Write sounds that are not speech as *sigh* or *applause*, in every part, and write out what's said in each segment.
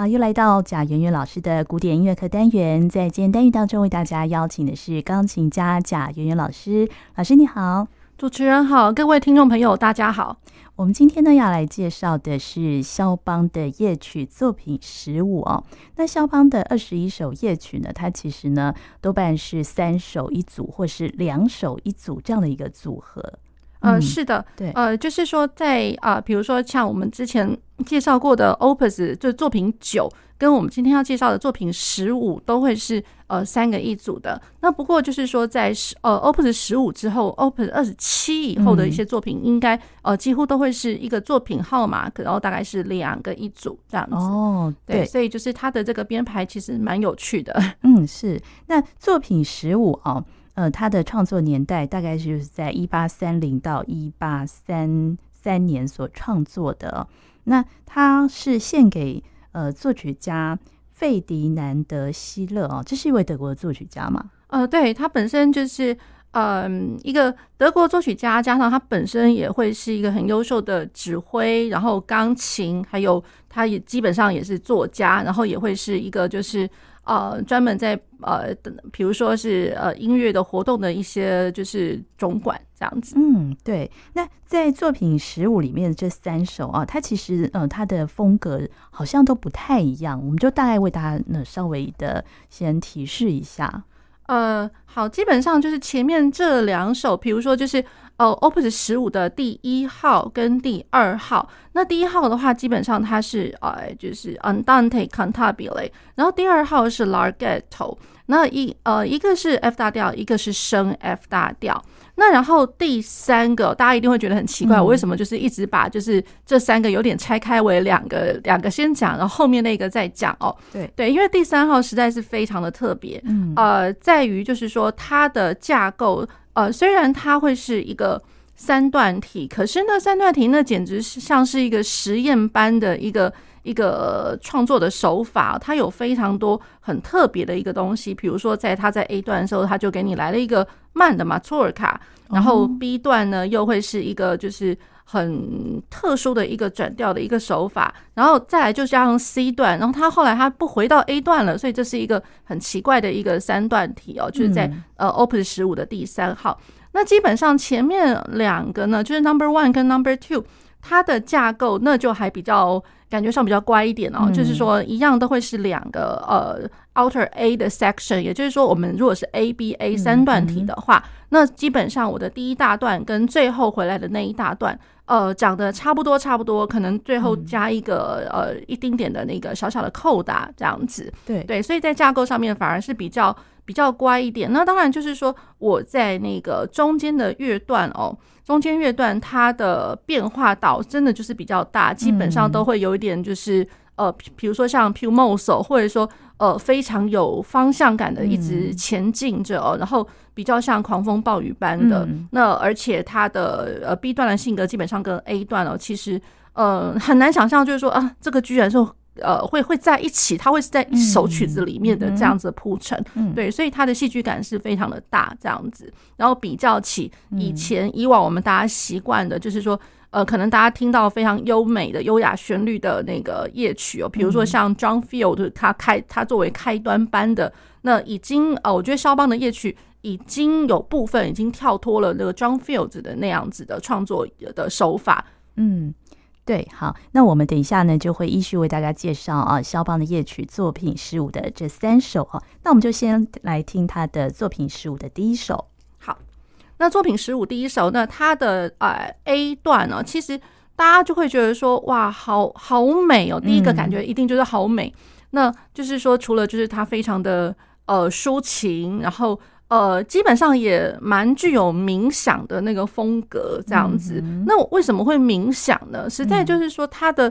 好，又来到贾圆圆老师的古典音乐课单元，在今天单元当中为大家邀请的是钢琴家贾圆圆老师。老师你好，主持人好，各位听众朋友大家好。我们今天呢要来介绍的是肖邦的夜曲作品十五哦。那肖邦的二十一首夜曲呢，它其实呢多半是三首一组或是两首一组这样的一个组合。呃，是的，对，呃，就是说在啊、呃，比如说像我们之前介绍过的 Opus 就作品九，跟我们今天要介绍的作品十五都会是呃三个一组的。那不过就是说在十呃 Opus 十五之后，Opus 二十七以后的一些作品，应该呃几乎都会是一个作品号码，然后大概是两个一组这样子。哦，对，对，所以就是它的这个编排其实蛮有趣的。嗯，是。那作品十五哦。呃，他的创作年代大概就是在一八三零到一八三三年所创作的。那他是献给呃作曲家费迪南德希勒哦，这是一位德国的作曲家嘛？呃，对，他本身就是嗯、呃、一个德国作曲家，加上他本身也会是一个很优秀的指挥，然后钢琴，还有他也基本上也是作家，然后也会是一个就是。呃，专门在呃，比如说是呃音乐的活动的一些就是总管这样子。嗯，对。那在作品十五里面这三首啊，它其实呃它的风格好像都不太一样，我们就大概为大家呢稍微的先提示一下。呃，好，基本上就是前面这两首，比如说就是。哦，Opus 十五的第一号跟第二号，那第一号的话，基本上它是呃，就是 Andante cantabile，然后第二号是 Larghetto，那一呃一个是 F 大调，一个是升 F 大调，那然后第三个大家一定会觉得很奇怪，我为什么就是一直把就是这三个有点拆开为两个两个先讲，然后后面那个再讲哦，对对，因为第三号实在是非常的特别，嗯呃，在于就是说它的架构。呃，虽然它会是一个三段体，可是那三段体那简直是像是一个实验般的一个一个创作的手法。它有非常多很特别的一个东西，比如说在它在 A 段的时候，它就给你来了一个慢的马祖尔卡，然后 B 段呢又会是一个就是很特殊的一个转调的一个手法，然后再来就加上 C 段，然后他后来他不回到 A 段了，所以这是一个很奇怪的一个三段体哦，就是在呃 Opus 十五的第三号。那基本上前面两个呢，就是 Number One 跟 Number Two，它的架构那就还比较感觉上比较乖一点哦，嗯、就是说一样都会是两个呃 Outer A 的 section，也就是说我们如果是 A B A 三段体的话，嗯嗯、那基本上我的第一大段跟最后回来的那一大段，呃，讲的差不多差不多，可能最后加一个、嗯、呃一丁点的那个小小的扣打这样子，对。对，所以在架构上面反而是比较。比较乖一点，那当然就是说我在那个中间的乐段哦，中间乐段它的变化倒真的就是比较大，基本上都会有一点就是呃，比如说像 mosso，或者说呃非常有方向感的一直前进着哦，然后比较像狂风暴雨般的。那而且他的呃 B 段的性格基本上跟 A 段哦，其实呃很难想象，就是说啊，这个居然是。呃，会会在一起，它会是在一首曲子里面的这样子的铺陈，对，所以它的戏剧感是非常的大，这样子。然后比较起以前以往我们大家习惯的，就是说，呃，可能大家听到非常优美的优雅旋律的那个夜曲哦，比如说像 John Field，他开他作为开端班的，那已经呃，我觉得肖邦的夜曲已经有部分已经跳脱了那个 John Field 的那样子的创作的手法，嗯。对，好，那我们等一下呢，就会依序为大家介绍啊，肖邦的夜曲作品十五的这三首哈。那我们就先来听他的作品十五的第一首。好，那作品十五第一首，那它的呃 A 段呢，其实大家就会觉得说，哇，好好美哦。第一个感觉一定就是好美，嗯、那就是说，除了就是它非常的呃抒情，然后。呃，基本上也蛮具有冥想的那个风格，这样子。嗯、那我为什么会冥想呢？实在就是说，它的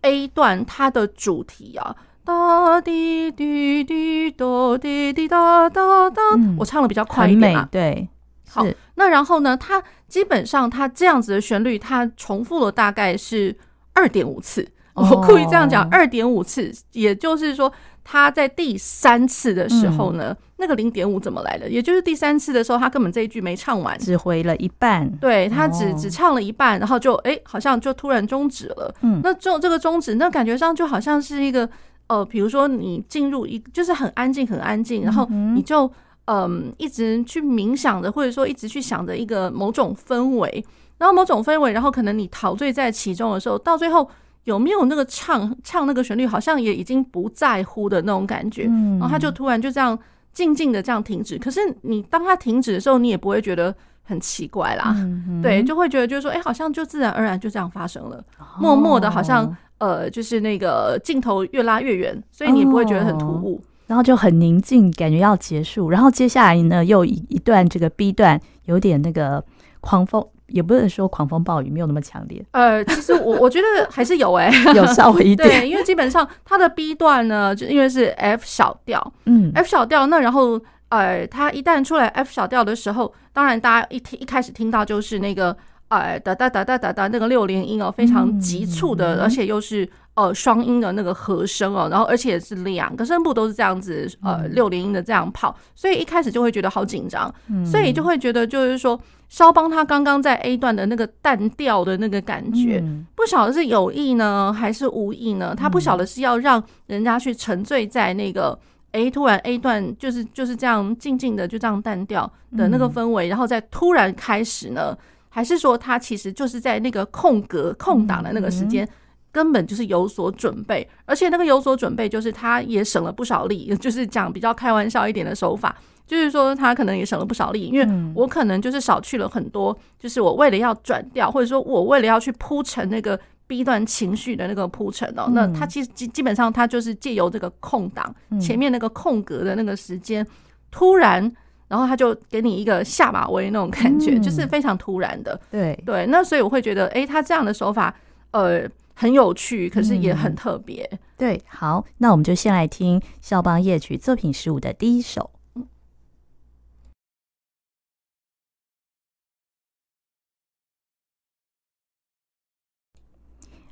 A 段，它的主题啊，哒滴滴滴哒滴滴哒哒哒，我唱的比较快一点啊。对，好。那然后呢，它基本上它这样子的旋律，它重复了大概是二点五次。哦、我故意这样讲，二点五次，也就是说。他在第三次的时候呢，嗯、那个零点五怎么来的？也就是第三次的时候，他根本这一句没唱完，只回了一半。对，他只只唱了一半，然后就哎、欸，好像就突然终止了。嗯，那这这个终止，那感觉上就好像是一个呃，比如说你进入一就是很安静很安静，然后你就嗯、呃、一直去冥想着，或者说一直去想着一个某种氛围，然后某种氛围，然后可能你陶醉在其中的时候，到最后有没有那个唱唱那个旋律，好像也已经不在乎的那种感觉，然后他就突然就这样静静的这样停止。可是你当他停止的时候，你也不会觉得很奇怪啦，对，就会觉得就是说，哎，好像就自然而然就这样发生了，默默的，好像。呃，就是那个镜头越拉越远，所以你也不会觉得很突兀，哦、然后就很宁静，感觉要结束。然后接下来呢，又一一段这个 B 段，有点那个狂风，也不能说狂风暴雨，没有那么强烈。呃，其实我我觉得还是有哎、欸，*laughs* 有稍微一点。*laughs* 对，因为基本上它的 B 段呢，就因为是 F 小调，嗯，F 小调，那然后呃，它一旦出来 F 小调的时候，当然大家一听一开始听到就是那个。哎，哒哒哒哒哒哒，那个六连音哦，非常急促的，而且又是呃双音的那个和声哦，然后而且是两个声部都是这样子，呃六连音的这样跑，所以一开始就会觉得好紧张，所以就会觉得就是说，肖邦他刚刚在 A 段的那个淡调的那个感觉，不晓得是有意呢还是无意呢？他不晓得是要让人家去沉醉在那个哎突然 A 段就是就是这样静静的就这样淡调的那个氛围，然后再突然开始呢？还是说他其实就是在那个空格空档的那个时间，根本就是有所准备，而且那个有所准备就是他也省了不少力，*laughs* 就是讲比较开玩笑一点的手法，就是说他可能也省了不少力，因为我可能就是少去了很多，就是我为了要转调，或者说我为了要去铺陈那个 B 段情绪的那个铺陈哦，那他其实基基本上他就是借由这个空档前面那个空格的那个时间，突然。然后他就给你一个下马威那种感觉，嗯、就是非常突然的。对对，那所以我会觉得，哎，他这样的手法，呃，很有趣，可是也很特别。嗯、对，好，那我们就先来听肖邦夜曲作品十五的第一首。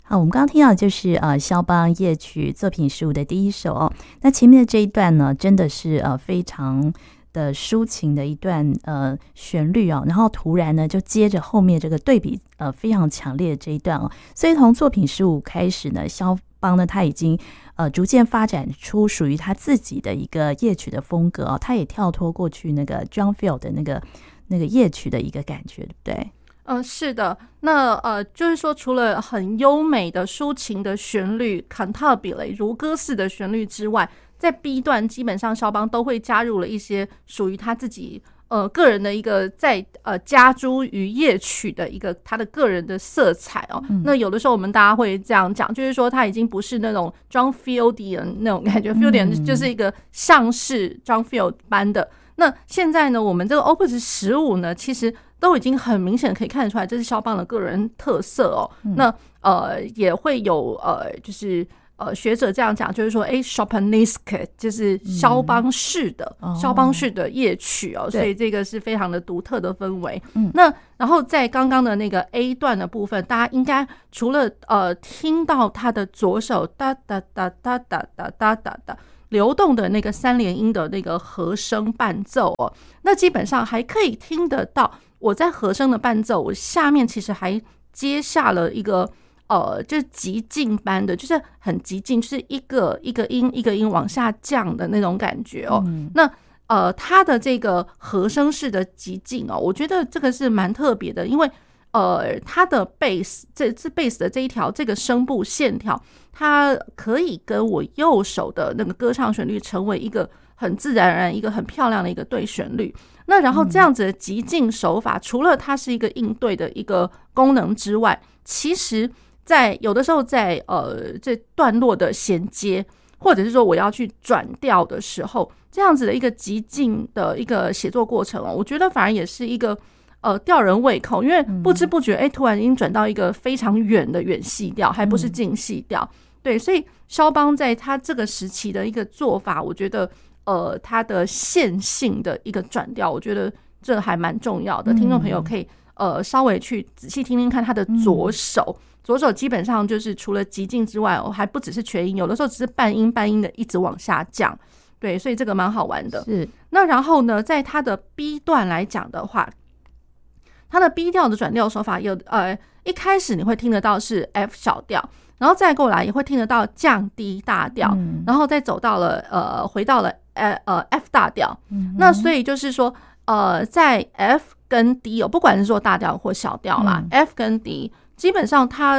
好，我们刚刚听到的就是呃肖邦夜曲作品十五的第一首哦。那前面的这一段呢，真的是呃非常。的抒情的一段呃旋律哦，然后突然呢就接着后面这个对比呃非常强烈的这一段哦，所以从作品十五开始呢，肖邦呢他已经呃逐渐发展出属于他自己的一个夜曲的风格哦，他也跳脱过去那个 John Field 的那个那个夜曲的一个感觉，对不对？嗯、是的。那呃就是说，除了很优美的抒情的旋律 Cantabile 如歌似的旋律之外，在 B 段，基本上肖邦都会加入了一些属于他自己呃个人的一个在呃加诸于夜曲的一个他的个人的色彩哦。嗯、那有的时候我们大家会这样讲，就是说他已经不是那种 John Fieldian 那种感觉，Fieldian 就是一个像是 John Field 般的。那现在呢，我们这个 Opus 十五呢，其实都已经很明显可以看得出来，这是肖邦的个人特色哦。嗯、那呃也会有呃就是。呃，学者这样讲，就是说，哎 s h o p a n i s k 就是肖邦式的肖、嗯、邦式的夜曲哦，哦，所以这个是非常的独特的氛围。嗯，那然后在刚刚的那个 A 段的部分，大家应该除了呃听到他的左手哒哒哒哒哒哒哒哒哒流动的那个三连音的那个和声伴奏哦，那基本上还可以听得到我在和声的伴奏，我下面其实还接下了一个。呃，就是极进般的，就是很极进，就是一个一个音一个音往下降的那种感觉哦。嗯、那呃，它的这个和声式的极进哦，我觉得这个是蛮特别的，因为呃，它的贝斯这这贝斯的这一条这个声部线条，它可以跟我右手的那个歌唱旋律成为一个很自然而然、一个很漂亮的一个对旋律。那然后这样子的极进手法，嗯、除了它是一个应对的一个功能之外，其实。在有的时候在，在呃这段落的衔接，或者是说我要去转调的时候，这样子的一个急进的一个写作过程哦，我觉得反而也是一个呃吊人胃口，因为不知不觉哎，突然已经转到一个非常远的远细调，还不是近细调。对，所以肖邦在他这个时期的一个做法，我觉得呃他的线性的一个转调，我觉得这还蛮重要的。听众朋友可以呃稍微去仔细听听看他的左手。左手基本上就是除了极静之外，我还不只是全音，有的时候只是半音半音的一直往下降，对，所以这个蛮好玩的。是，那然后呢，在它的 B 段来讲的话，它的 B 调的转调手法有，呃，一开始你会听得到是 F 小调，然后再过来也会听得到降低大调，嗯、然后再走到了呃回到了呃呃 F 大调。嗯、那所以就是说呃在 F 跟 D 哦，不管是说大调或小调啦、嗯、，F 跟 D 基本上它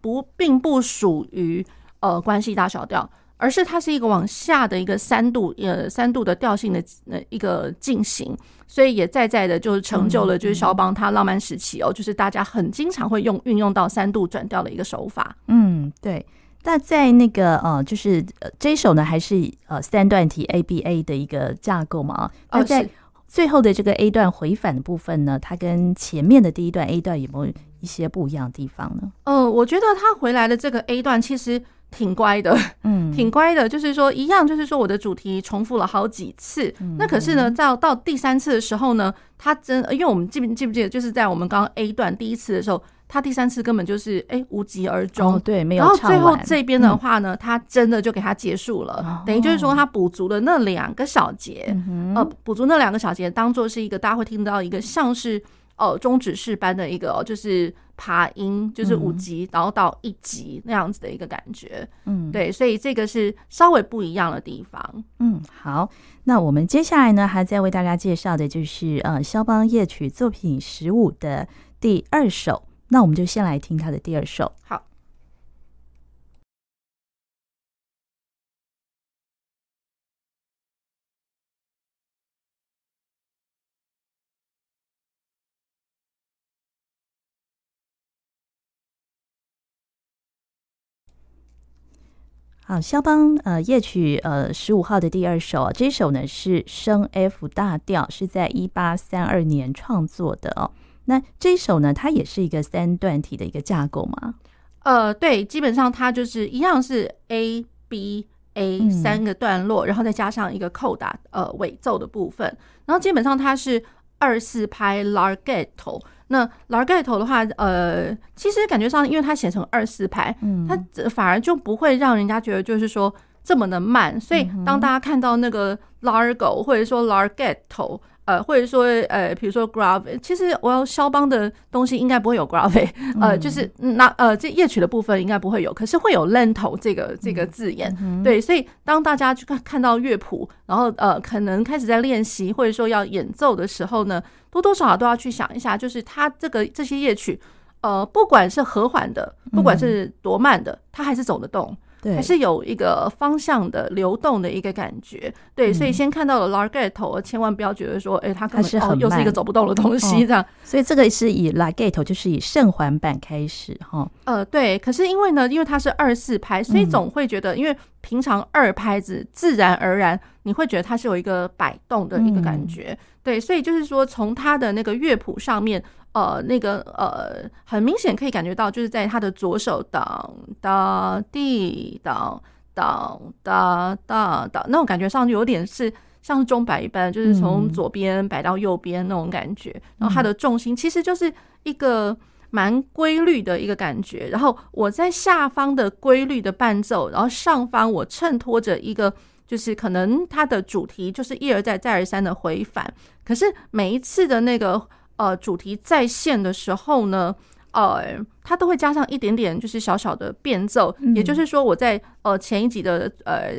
不并不属于呃关系大小调。而是它是一个往下的一个三度呃三度的调性的呃一个进行，所以也在在的就是成就了就是肖邦他浪漫时期哦，就是大家很经常会用运用到三度转调的一个手法。嗯，对。那在那个呃，就是这一首呢，还是呃三段体 ABA 的一个架构嘛？那在最后的这个 A 段回返的部分呢，它跟前面的第一段 A 段有没有一些不一样的地方呢？呃，我觉得他回来的这个 A 段其实。挺乖的，嗯，挺乖的，就是说一样，就是说我的主题重复了好几次。嗯、那可是呢，到到第三次的时候呢，他真，因为我们记不记不记得，就是在我们刚刚 A 段第一次的时候，他第三次根本就是哎、欸、无疾而终，哦，对，没有。然后最后这边的话呢，他、嗯、真的就给他结束了，哦、等于就是说他补足了那两个小节，嗯、呃，补足那两个小节，当做是一个大家会听到一个像是哦终止式般的一个，就是。爬音就是五级，嗯、然后到一级那样子的一个感觉，嗯，对，所以这个是稍微不一样的地方。嗯，好，那我们接下来呢，还在为大家介绍的就是呃，肖邦夜曲作品十五的第二首，那我们就先来听他的第二首。好。好，肖邦呃夜曲呃十五号的第二首，这首呢是升 F 大调，是在一八三二年创作的哦。那这一首呢，它也是一个三段体的一个架构吗？呃，对，基本上它就是一样是 A B A 三个段落，嗯、然后再加上一个扣打呃尾奏的部分，然后基本上它是二四拍 Larghetto。那 Larghetto 的话，呃，其实感觉上，因为它写成二四拍，嗯，它反而就不会让人家觉得就是说这么的慢。所以当大家看到那个 Largo 或者说 Larghetto。呃，或者说，呃，比如说 grave，其实我要肖邦的东西应该不会有 grave，呃，就是那呃，这夜曲的部分应该不会有，可是会有 lento 这个这个字眼，对，所以当大家去看看到乐谱，然后呃，可能开始在练习或者说要演奏的时候呢，多多少少都要去想一下，就是它这个这些夜曲，呃，不管是和缓的，不管是多慢的，它还是走得动。对还是有一个方向的流动的一个感觉，对，嗯、所以先看到了 Larghetto，千万不要觉得说，哎、欸，它可能是很、哦、又是一个走不动的东西这样。哦、所以这个是以 Larghetto，就是以圣环版开始哈。呃，对，可是因为呢，因为它是二四拍，所以总会觉得，嗯、因为平常二拍子自然而然你会觉得它是有一个摆动的一个感觉，嗯、对，所以就是说从它的那个乐谱上面。呃，那个呃，很明显可以感觉到，就是在他的左手当当滴当当当当当那种感觉上，就有点是像钟摆一般，就是从左边摆到右边那种感觉。然后它的重心其实就是一个蛮规律的一个感觉。然后我在下方的规律的伴奏，然后上方我衬托着一个，就是可能它的主题就是一而再再而三的回返。可是每一次的那个。呃，主题再现的时候呢，呃，它都会加上一点点，就是小小的变奏。嗯、也就是说，我在呃前一集的呃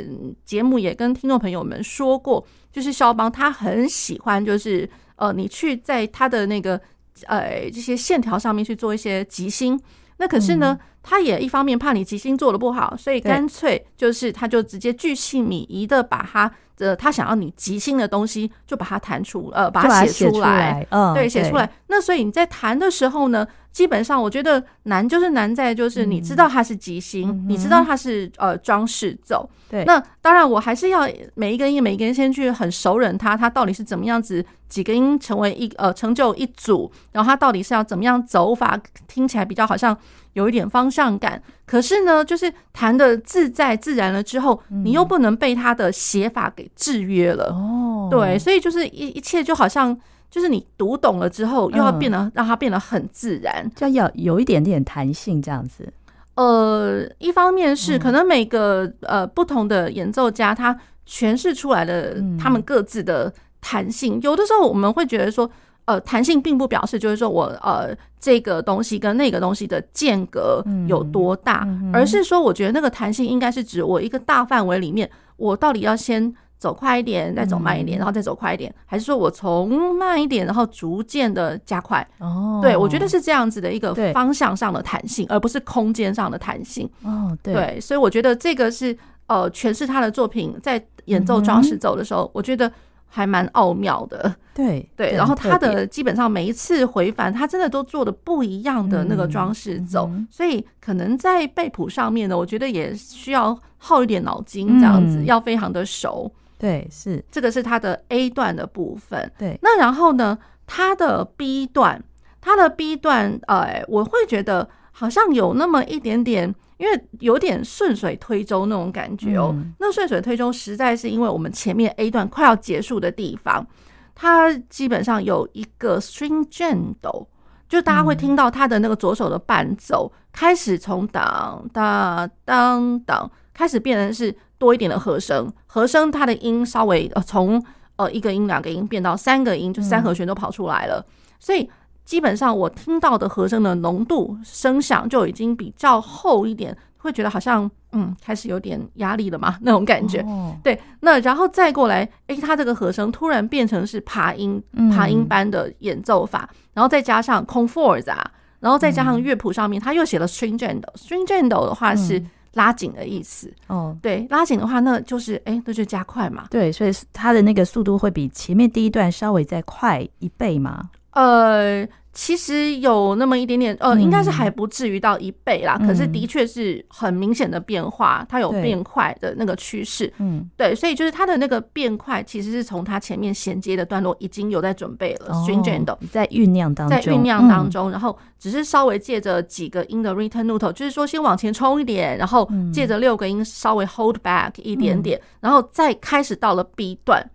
节目也跟听众朋友们说过，就是肖邦他很喜欢，就是呃你去在他的那个呃这些线条上面去做一些即兴。那可是呢，他也一方面怕你吉星做的不好，所以干脆就是他就直接巨细靡遗的把他。呃，他想要你吉星的东西，就把它弹出，呃，把它写出来，嗯，对，写出来。那所以你在弹的时候呢，基本上我觉得难就是难在就是你知道它是吉星，嗯、你知道它是呃装饰奏，对。那当然我还是要每一个音每一个音先去很熟稔它，它到底是怎么样子几个音成为一呃成就一组，然后它到底是要怎么样走法，听起来比较好像。有一点方向感，可是呢，就是弹的自在自然了之后，嗯、你又不能被他的写法给制约了。哦，对，所以就是一一切就好像，就是你读懂了之后，又要变得、嗯、让它变得很自然，就要有一点点弹性这样子。呃，一方面是可能每个呃不同的演奏家他诠释出来的他们各自的弹性，嗯、有的时候我们会觉得说。呃，弹性并不表示就是说我呃这个东西跟那个东西的间隔有多大，嗯嗯、而是说我觉得那个弹性应该是指我一个大范围里面，我到底要先走快一点，再走慢一点，嗯、然后再走快一点，还是说我从慢一点，然后逐渐的加快？哦，对，我觉得是这样子的一个方向上的弹性，而不是空间上的弹性。哦，对，对，所以我觉得这个是呃诠释他的作品在演奏装饰奏的时候，嗯、我觉得。还蛮奥妙的，*laughs* 对对，然后他的基本上每一次回返，他真的都做的不一样的那个装饰走，嗯、所以可能在背谱上面呢，我觉得也需要耗一点脑筋，这样子、嗯、要非常的熟。对，是这个是它的 A 段的部分。对，那然后呢，它的 B 段，它的 B 段，呃，我会觉得好像有那么一点点。因为有点顺水推舟那种感觉哦，嗯、那顺水推舟实在是因为我们前面 A 段快要结束的地方，它基本上有一个 stringendo，就大家会听到它的那个左手的伴奏、嗯、开始从当当当当开始变成是多一点的和声，和声它的音稍微呃从呃一个音两个音变到三个音，就三和弦都跑出来了，嗯、所以。基本上我听到的和声的浓度声响就已经比较厚一点，会觉得好像嗯开始有点压力了嘛那种感觉。哦、对，那然后再过来，诶，它这个和声突然变成是爬音爬音般的演奏法，嗯、然后再加上 con forza，然后再加上乐谱上面他又写了 stringendo，stringendo 的话是拉紧的意思。哦，对，拉紧的话那就是诶，那就加快嘛。对，所以它的那个速度会比前面第一段稍微再快一倍嘛。呃，其实有那么一点点，呃，应该是还不至于到一倍啦。嗯、可是的确是很明显的变化，它有变快的那个趋势。嗯，对，所以就是它的那个变快，其实是从它前面衔接的段落已经有在准备了，stringendo、哦、在酝酿当中，在酝酿当中，然后只是稍微借着几个音的 return note，就是说先往前冲一点，然后借着六个音稍微 hold back 一点点，嗯、然后再开始到了 B 段。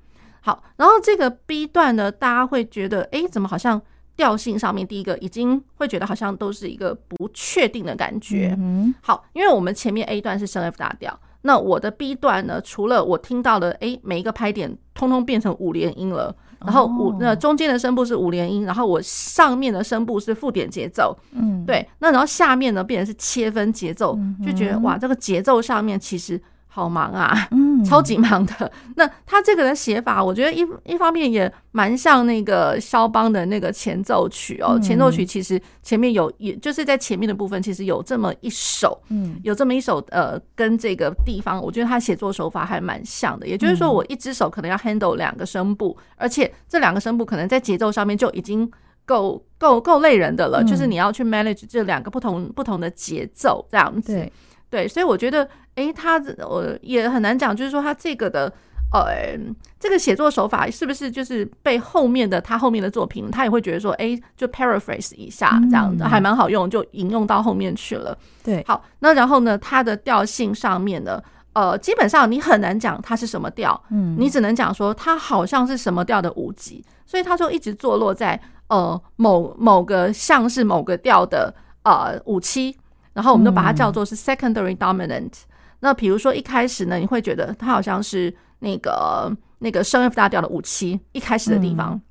好，然后这个 B 段呢，大家会觉得，哎，怎么好像调性上面第一个已经会觉得好像都是一个不确定的感觉。嗯，好，因为我们前面 A 段是升 F 大调，那我的 B 段呢，除了我听到的，哎，每一个拍点通通变成五连音了，然后五那中间的声部是五连音，然后我上面的声部是附点节奏。嗯，对，那然后下面呢变成是切分节奏，就觉得哇，这个节奏上面其实。好忙啊，嗯，*laughs* 超级忙的。那他这个的写法，我觉得一一方面也蛮像那个肖邦的那个前奏曲哦。前奏曲其实前面有，也就是在前面的部分，其实有这么一首，嗯，有这么一首，呃，跟这个地方，我觉得他写作手法还蛮像的。也就是说，我一只手可能要 handle 两个声部，而且这两个声部可能在节奏上面就已经够够够累人的了。就是你要去 manage 这两个不同不同的节奏这样子。对，所以我觉得，诶，他我也很难讲，就是说他这个的，呃，这个写作手法是不是就是被后面的他后面的作品，他也会觉得说，诶，就 paraphrase 一下这样子，还蛮好用，就引用到后面去了。对，好，那然后呢，它的调性上面呢，呃，基本上你很难讲它是什么调，嗯，你只能讲说它好像是什么调的五级，所以它就一直坐落在呃某某个像是某个调的呃五七。然后我们都把它叫做是 secondary dominant。嗯、那比如说一开始呢，你会觉得它好像是那个那个升 F 大调的五七一开始的地方。嗯、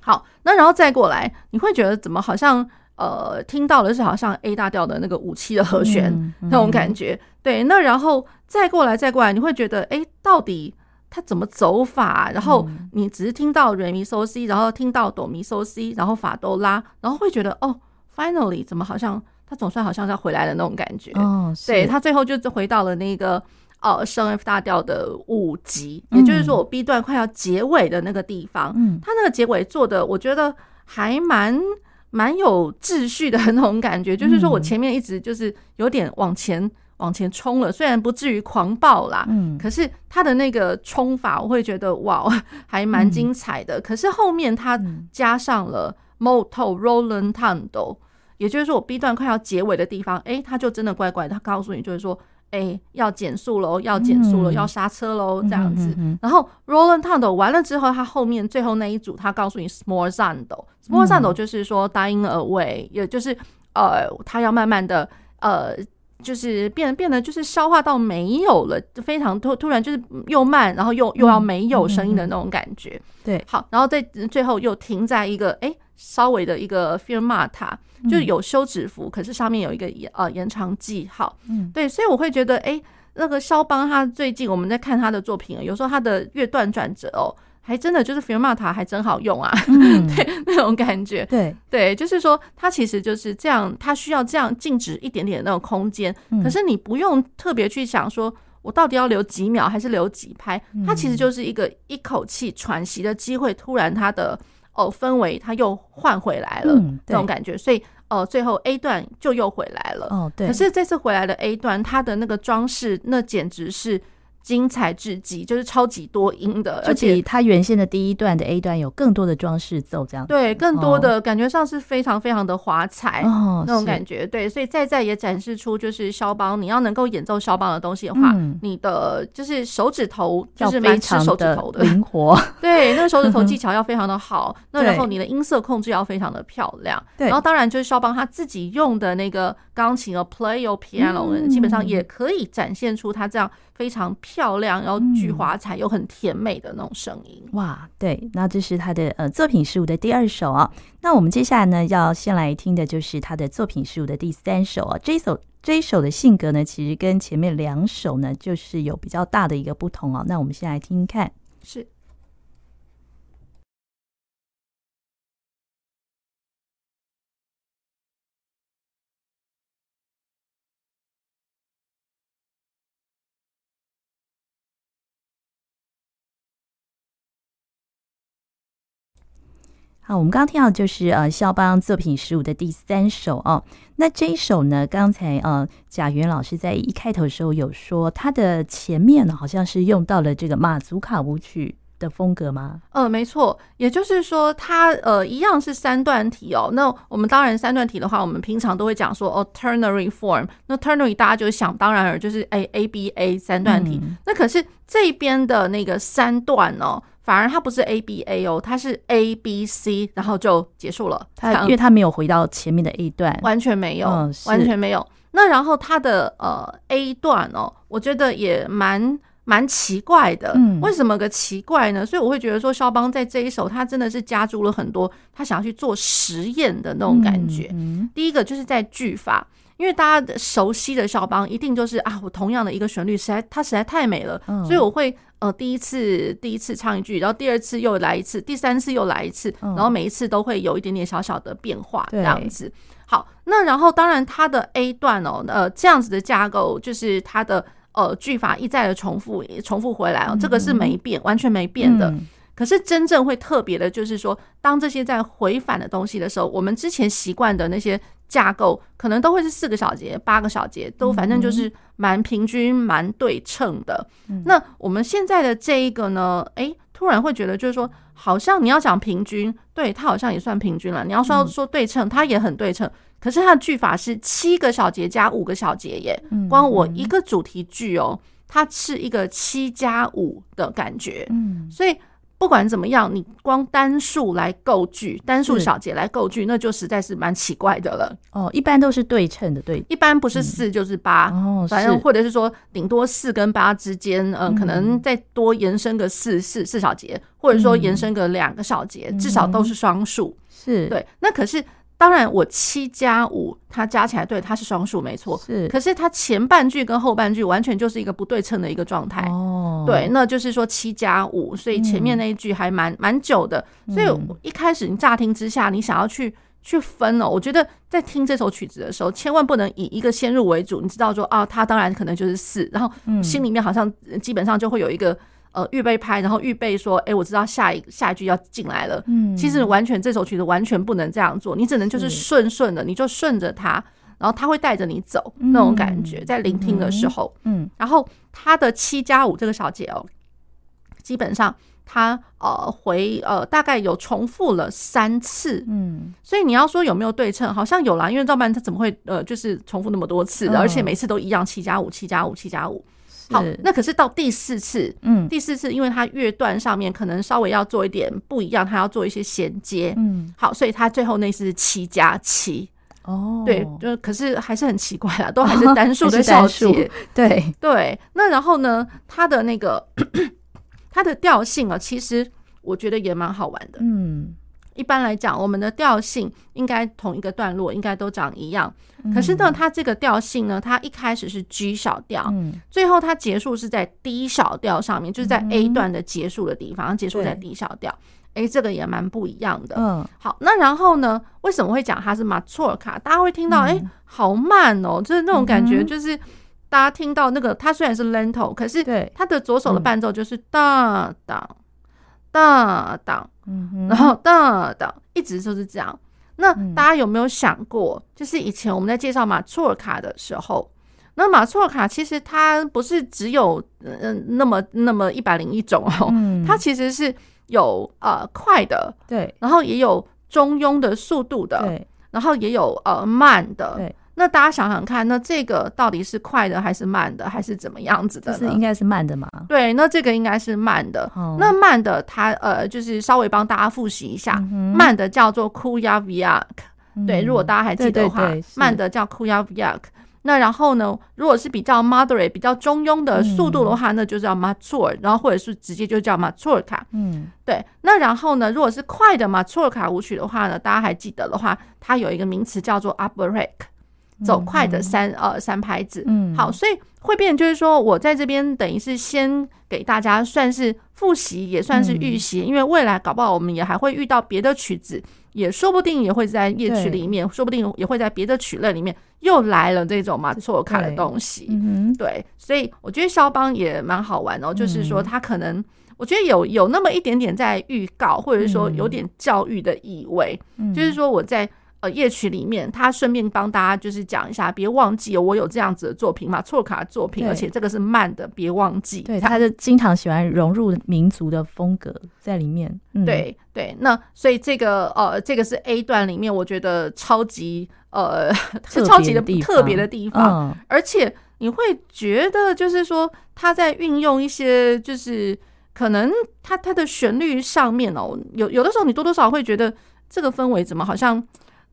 好，那然后再过来，你会觉得怎么好像呃听到的是好像 A 大调的那个五七的和弦、那种感觉。对，那然后再过来再过来，你会觉得哎，到底它怎么走法？然后你只是听到 Re Mi So Si，然后听到哆咪嗦西，然后法哆拉，然后会觉得哦，finally 怎么好像。他总算好像要回来的那种感觉，哦，对，他最后就回到了那个呃升 F 大调的五级，也就是说我 B 段快要结尾的那个地方，嗯，他那个结尾做的我觉得还蛮蛮有秩序的 *laughs* 那种感觉，就是说我前面一直就是有点往前往前冲了，虽然不至于狂暴啦，嗯，可是他的那个冲法我会觉得哇，*laughs* 还蛮精彩的，可是后面他加上了 molto rallentando。也就是说，我 B 段快要结尾的地方，哎，他就真的乖乖，他告诉你，就是说，哎，要减速喽，要减速了，嗯、要刹车喽，这样子。然后 rallentando 完了之后，他后面最后那一组，他告诉你 Small Zando，Small Zando 就是说 dying away，也就是呃，他要慢慢的呃就是变变得就是消化到没有了，就非常突突然就是又慢，然后又又要没有声音的那种感觉。嗯嗯嗯、对，好，然后在最后又停在一个哎、欸、稍微的一个 Firmata，就是有休止符，可是上面有一个延呃延长记号。嗯，对，所以我会觉得哎、欸，那个肖邦他最近我们在看他的作品，有时候他的乐段转折哦。还真的就是 Firmata 还真好用啊，嗯、*laughs* 对那种感觉，对。对，就是说它其实就是这样，它需要这样静止一点点的那种空间，嗯、可是你不用特别去想说我到底要留几秒还是留几拍，它其实就是一个一口气喘息的机会，突然它的哦氛围它又换回来了，嗯、这种感觉，所以哦、呃、最后 A 段就又回来了，哦对，可是这次回来的 A 段它的那个装饰那简直是。精彩至极，就是超级多音的，而且它原先的第一段的 A 段有更多的装饰奏，这样。对，更多的感觉上是非常非常的华彩哦，那种感觉，对，所以再再也展示出就是肖邦，你要能够演奏肖邦的东西的话，你的就是手指头就是蛮吃手指头的。灵活，*laughs* 对，那个手指头技巧要非常的好，*laughs* 那然后你的音色控制要非常的漂亮，对，然后当然就是肖邦他自己用的那个钢琴哦，play your piano，基本上也可以展现出他这样。非常漂亮，然后巨华彩又很甜美的那种声音，嗯，哇！对，那这是他的呃作品十五的第二首啊。那我们接下来呢，要先来听的就是他的作品十五的第三首啊。这一首这一首的性格呢，其实跟前面两首呢，就是有比较大的一个不同啊。那我们先来听听看，是。好，我们刚刚听到就是呃，肖邦作品十五的第三首哦。那这一首呢，刚才呃，贾元老师在一开头的时候有说，它的前面呢，好像是用到了这个马祖卡舞曲的风格吗？呃，没错，也就是说，它呃一样是三段体哦。那我们当然三段体的话，我们平常都会讲说哦，ternary form。那 ternary 大家就想当然尔就是 A A B A 三段体。嗯、那可是这边的那个三段哦。反而它不是 A B A 哦，它是 A B C，然后就结束了。它因为它没有回到前面的 A 段，完全没有，哦、完全没有。那然后它的呃 A 段哦，我觉得也蛮蛮奇怪的。嗯，为什么个奇怪呢？所以我会觉得说，肖邦在这一首，他真的是加注了很多他想要去做实验的那种感觉。嗯嗯、第一个就是在句法。因为大家熟悉的肖邦，一定就是啊，我同样的一个旋律，实在它实在太美了，嗯、所以我会呃第一次第一次唱一句，然后第二次又来一次，第三次又来一次，然后每一次都会有一点点小小的变化这样子。好，那然后当然它的 A 段哦，呃这样子的架构就是它的呃句法一再的重复重复回来哦，嗯、这个是没变，完全没变的。嗯、可是真正会特别的就是说，当这些在回返的东西的时候，我们之前习惯的那些。架构可能都会是四个小节、八个小节，都反正就是蛮平均、蛮对称的。嗯、那我们现在的这一个呢，诶，突然会觉得就是说，好像你要讲平均，对，它好像也算平均了。你要说说对称，它也很对称。可是它的句法是七个小节加五个小节耶，光我一个主题句哦，它是一个七加五的感觉。嗯，所以。不管怎么样，你光单数来构句，单数小节来构句，那就实在是蛮奇怪的了。哦，一般都是对称的，对，一般不是四就是八，嗯，哦，反正或者是说顶多四跟八之间，嗯，可能再多延伸个四四四小节，或者说延伸个两个小节，嗯，至少都是双数。是。对，那可是。当然，我七加五，它加起来对，它是双数，没错。是，可是它前半句跟后半句完全就是一个不对称的一个状态。哦，对，那就是说七加五，所以前面那一句还蛮蛮久的。所以一开始你乍听之下，你想要去去分哦，我觉得在听这首曲子的时候，千万不能以一个先入为主。你知道说啊，它当然可能就是四，然后心里面好像基本上就会有一个。呃，预备拍，然后预备说，哎、欸，我知道下一下一句要进来了。嗯，其实完全这首曲子完全不能这样做，你只能就是顺顺的，你就顺着它，然后它会带着你走、嗯、那种感觉，在聆听的时候，嗯，然后他的七加五这个小节哦，基本上他呃回呃大概有重复了三次，嗯，所以你要说有没有对称，好像有啦，因为要不然它怎么会呃就是重复那么多次，而且每次都一样，七加五，七加五，七加五。好，那可是到第四次，嗯，第四次，因为它乐段上面可能稍微要做一点不一样，它要做一些衔接，嗯，好，所以它最后那是七加七，哦，对，就可是还是很奇怪啦，都还是单数的小节，*laughs* 对。对。那然后呢，它的那个 *clears throat* 它的调性啊，其实我觉得也蛮好玩的。嗯，一般来讲，我们的调性应该同一个段落应该都长一样，可是呢，它这个调性呢，它一开始是 G 小调，嗯，最后它结束是在 D 小调上面，就是在 A 段的结束的地方，结束在 D 小调。哎，这个也蛮不一样的。嗯，好，那然后呢？为什么会讲它是马祖尔卡？大家会听到，哎、嗯，好慢哦，就是那种感觉，就是大家听到那个，它虽然是 lento，可是它的左手的伴奏就是哒哒哒哒，嗯，然后哒哒，一直就是这样。那大家有没有想过，就是以前我们在介绍马祖尔卡的时候，那马祖尔卡其实它不是只有嗯那么那么一百零一种哦，它其实是。有呃快的，对，然后也有中庸的速度的，对，然后也有呃慢的，对。那大家想想看，那这个到底是快的还是慢的，还是怎么样子的？是应该是慢的嘛？对，那这个应该是慢的。哦、那慢的它呃，就是稍微帮大家复习一下，嗯、慢的叫做 Kuya Viak、嗯、对，如果大家还记得的话，对对对，慢的叫 Kuya Viak 那然后呢，如果是比较 moderate、比较中庸的速度的话，嗯、那就叫 mature，然后或者是直接就叫 mature 卡。嗯，对。那然后呢，如果是快的 mature 卡舞曲的话呢，大家还记得的话，它有一个名词叫做 upbreak，走快的三、嗯、呃三拍子。嗯，好，所以会变就是说我在这边等于是先给大家算是复习，也算是预习，嗯、因为未来搞不好我们也还会遇到别的曲子。也说不定也会在夜曲里面，说不定也会在别的曲类里面又来了这种马祖尔卡的东西。对，嗯、对，所以我觉得肖邦也蛮好玩哦，就是说他可能我觉得有有那么一点点在预告，或者是说有点教育的意味，嗯、就是说我在。呃，夜曲里面，他顺便帮大家就是讲一下，别忘记我有这样子的作品嘛，错卡的作品，而且这个是慢的，别忘记。对，他就经常喜欢融入民族的风格在里面。嗯、对对，那所以这个呃，这个是 A 段里面，我觉得超级呃 *laughs* 是超级的特别的地方，嗯、而且你会觉得就是说他在运用一些就是可能他他的旋律上面哦，有有的时候你多多少少会觉得这个氛围怎么好像。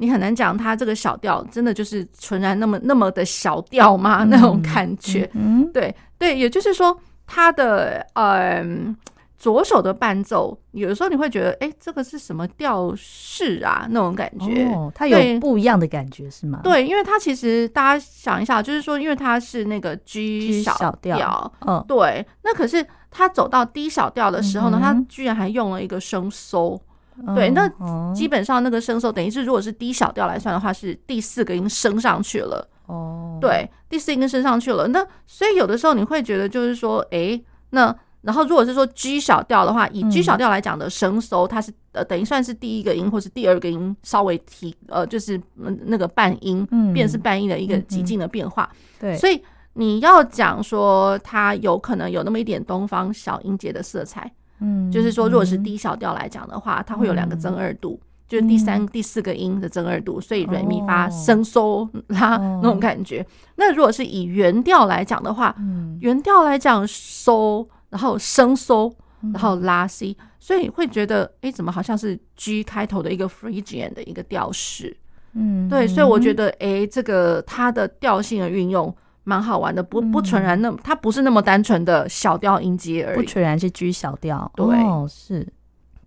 你很难讲，它这个小调真的就是纯然那么那么的小调吗？嗯、那种感觉，嗯，对对，也就是说，它的嗯左手的伴奏，有的时候你会觉得，哎、欸，这个是什么调式啊？那种感觉，哦，它有不一样的感觉是吗？对，因为它其实大家想一下，就是说，因为它是那个 G 小调，嗯，对，那可是它走到 D 小调的时候呢，它、嗯、居然还用了一个升 So。对，那基本上那个升 So 等于是，如果是低小调来算的话，是第四个音升上去了。哦，对，第四个音升上去了。那所以有的时候你会觉得，就是说，哎，那然后如果是说 G 小调的话，以 G 小调来讲的升 So，它是呃等于算是第一个音或是第二个音稍微提呃，就是那个半音，变是半音的一个极进的变化。对，所以你要讲说它有可能有那么一点东方小音节的色彩。嗯，就是说，如果是低小调来讲的话，它会有两个增二度，就是第三、第四个音的增二度，所以瑞咪发升嗦拉那种感觉。那如果是以原调来讲的话，原调来讲嗦，然后升嗦，然后拉 C，所以会觉得，哎，怎么好像是 G 开头的一个 Phrygian 的一个调式？嗯，对，所以我觉得，哎，这个它的调性的运用。蛮好玩的，不不纯然那，它不是那么单纯的小调音阶而已，不纯然是 G 小调，对，哦、是，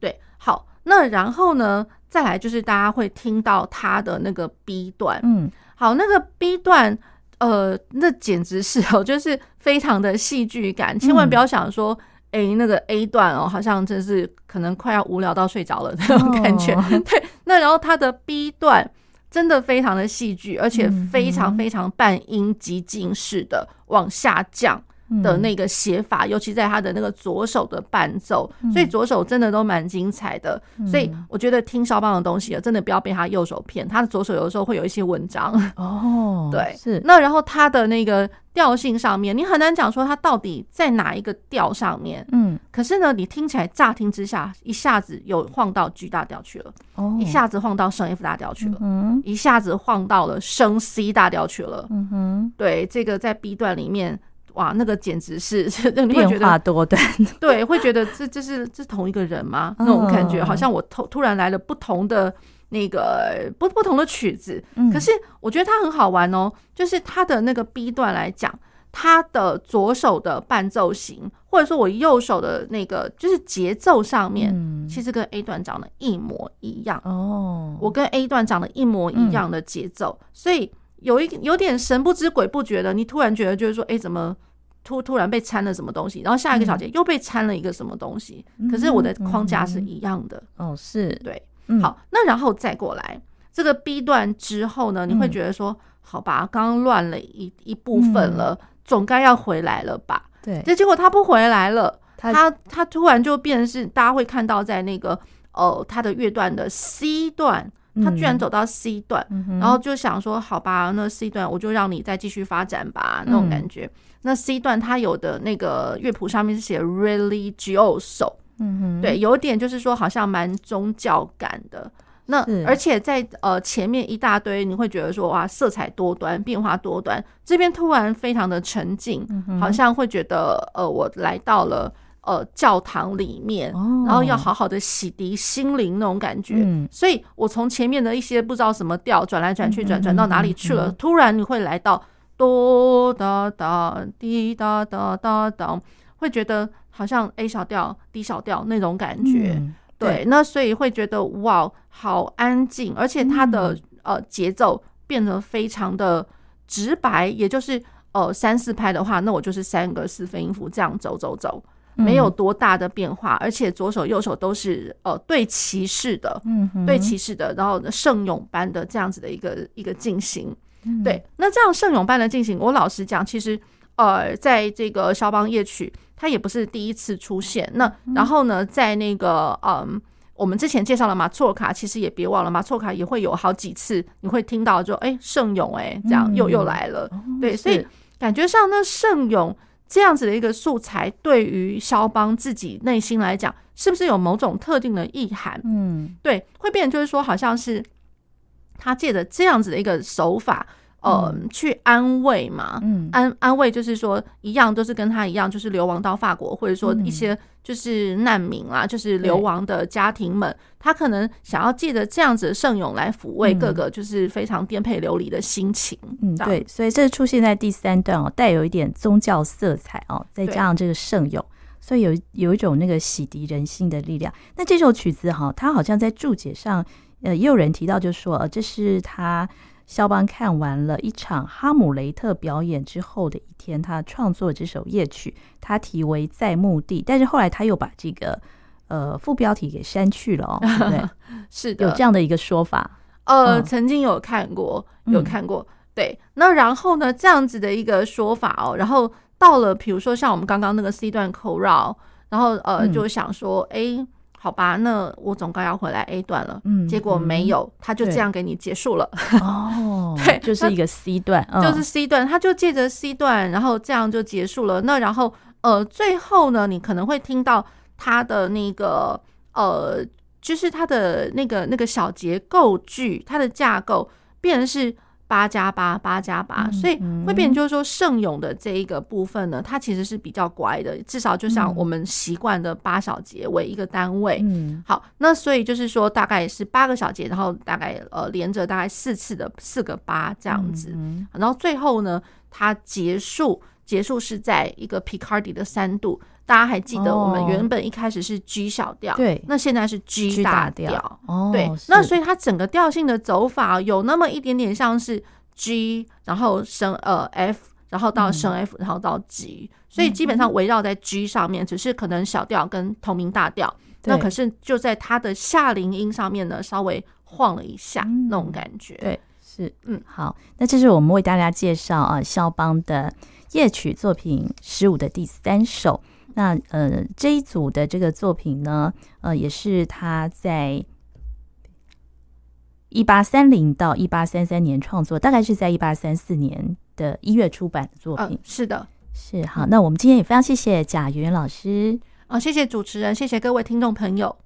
对，好，那然后呢，再来就是大家会听到它的那个 B 段，嗯，好，那个 B 段，呃，那简直是哦，就是非常的戏剧感，千万不要想说，哎、嗯欸，那个 A 段哦，好像真是可能快要无聊到睡着了那种感觉，哦、*laughs* 对，那然后它的 B 段。真的非常的戏剧，而且非常非常半音级进式的往下降的那个写法，尤其在他的那个左手的伴奏，所以左手真的都蛮精彩的。所以我觉得听肖邦的东西啊，真的不要被他右手骗，他的左手有的时候会有一些文章哦。*laughs* 对，是那然后他的那个。调性上面，你很难讲说他到底在哪一个调上面。嗯，可是呢，你听起来乍听之下，一下子又晃到 G 大调去了，哦，一下子晃到升 F 大调去了，嗯，一下子晃到了升 C 大调去了。嗯哼，对，这个在 B 段里面，哇，那个简直是 *laughs* 你会觉得变化多端，*laughs* 对，会觉得这这是这是同一个人吗？那种感觉好像我突突然来了不同的那个不不同的曲子，可是我觉得它很好玩哦，就是它的那个 B 段来讲。他的左手的伴奏型，或者说我右手的那个，就是节奏上面，其实跟 A 段长得一模一样哦。我跟 A 段长得一模一样的节奏，所以有一有点神不知鬼不觉的，你突然觉得就是说，哎，怎么突突然被掺了什么东西？然后下一个小节又被掺了一个什么东西？可是我的框架是一样的哦，是对。好，那然后再过来这个 B 段之后呢，你会觉得说，好吧，刚刚乱了一一部分了。总该要回来了吧？对，这结果他不回来了，他他突然就变成是大家会看到在那个呃他的乐段的 C 段，他居然走到 C 段，嗯、然后就想说好吧，那 C 段我就让你再继续发展吧，那种感觉。嗯、那 C 段他有的那个乐谱上面是写 religioso，嗯哼，对，有点就是说好像蛮宗教感的。那而且在呃前面一大堆，你会觉得说哇，色彩多端，变化多端。这边突然非常的沉静，好像会觉得呃我来到了呃教堂里面，然后要好好的洗涤心灵那种感觉。所以我从前面的一些不知道什么调转来转去，转转到哪里去了，突然你会来到哆哒哒滴哒哒哒哒，会觉得好像 A 小调 D 小调那种感觉。对，那所以会觉得哇，好安静，而且它的呃节奏变得非常的直白，也就是呃三四拍的话，那我就是三个四分音符这样走走走，没有多大的变化，而且左手右手都是呃对齐式的，嗯，对齐式的，然后圣咏般的这样子的一个一个进行。对，那这样圣咏般的进行，我老实讲，其实呃在这个肖邦夜曲。它也不是第一次出现。那然后呢，在那个嗯，我们之前介绍了马错卡，其实也别忘了马错卡也会有好几次，你会听到就哎圣咏哎这样又又来了。对，所以感觉上那圣咏这样子的一个素材，对于肖邦自己内心来讲，是不是有某种特定的意涵？嗯，对，会变成就是说，好像是他借着这样子的一个手法。呃，去安慰嘛，嗯，安安慰就是说，一样都是跟他一样，就是流亡到法国，或者说一些就是难民啊，就是流亡的家庭们，他可能想要借着这样子的圣咏来抚慰各个就是非常颠沛流离的心情。嗯，对，所以这出现在第三段哦，带有一点宗教色彩哦，再加上这个圣咏，所以有有一种那个洗涤人心的力量。那这首曲子哈，他好像在注解上，呃，也有人提到，就是说，呃，这是他。肖邦看完了一场哈姆雷特表演之后的一天，他创作这首夜曲，他题为《在墓地》，但是后来他又把这个呃副标题给删去了哦，*laughs* 对不对？是的，有这样的一个说法。呃，嗯、曾经有看过，有看过。对，那然后呢，这样子的一个说法哦，然后到了比如说像我们刚刚那个 C 段口绕，然后呃就想说，哎、嗯。好吧，那我总该要回来 A 段了。嗯，结果没有，他就这样给你结束了。哦，*laughs* 对，就是一个 C 段，就是 C 段，他就借着 C 段，然后这样就结束了。那然后呃，最后呢，你可能会听到他的那个呃，就是他的那个那个小结构句，它的架构变成是。八加八，八加八，所以会变成就是说圣咏的这一个部分呢，它其实是比较乖的，至少就像我们习惯的八小节为一个单位。嗯，好，那所以就是说大概是八个小节，然后大概呃连着大概四次的四个八这样子，然后最后呢，它结束结束是在一个 Picardy 的三度。大家还记得我们原本一开始是 G 小调，对，那现在是 G 大调，哦，对，那所以它整个调性的走法有那么一点点像是 G，然后升呃 F，然后到升 F，然后到 G，所以基本上围绕在 G 上面，只是可能小调跟同名大调，那可是就在它的下领音上面呢，稍微晃了一下那种感觉，对，是，嗯，好，那这是我们为大家介绍啊肖邦的夜曲作品十五的第三首。那呃，这一组的这个作品呢，呃，也是他在一八三零到一八三三年创作，大概是在一八三四年的一月出版的作品。呃、是的，是好。那我们今天也非常谢谢贾圆圆老师啊、呃，谢谢主持人，谢谢各位听众朋友。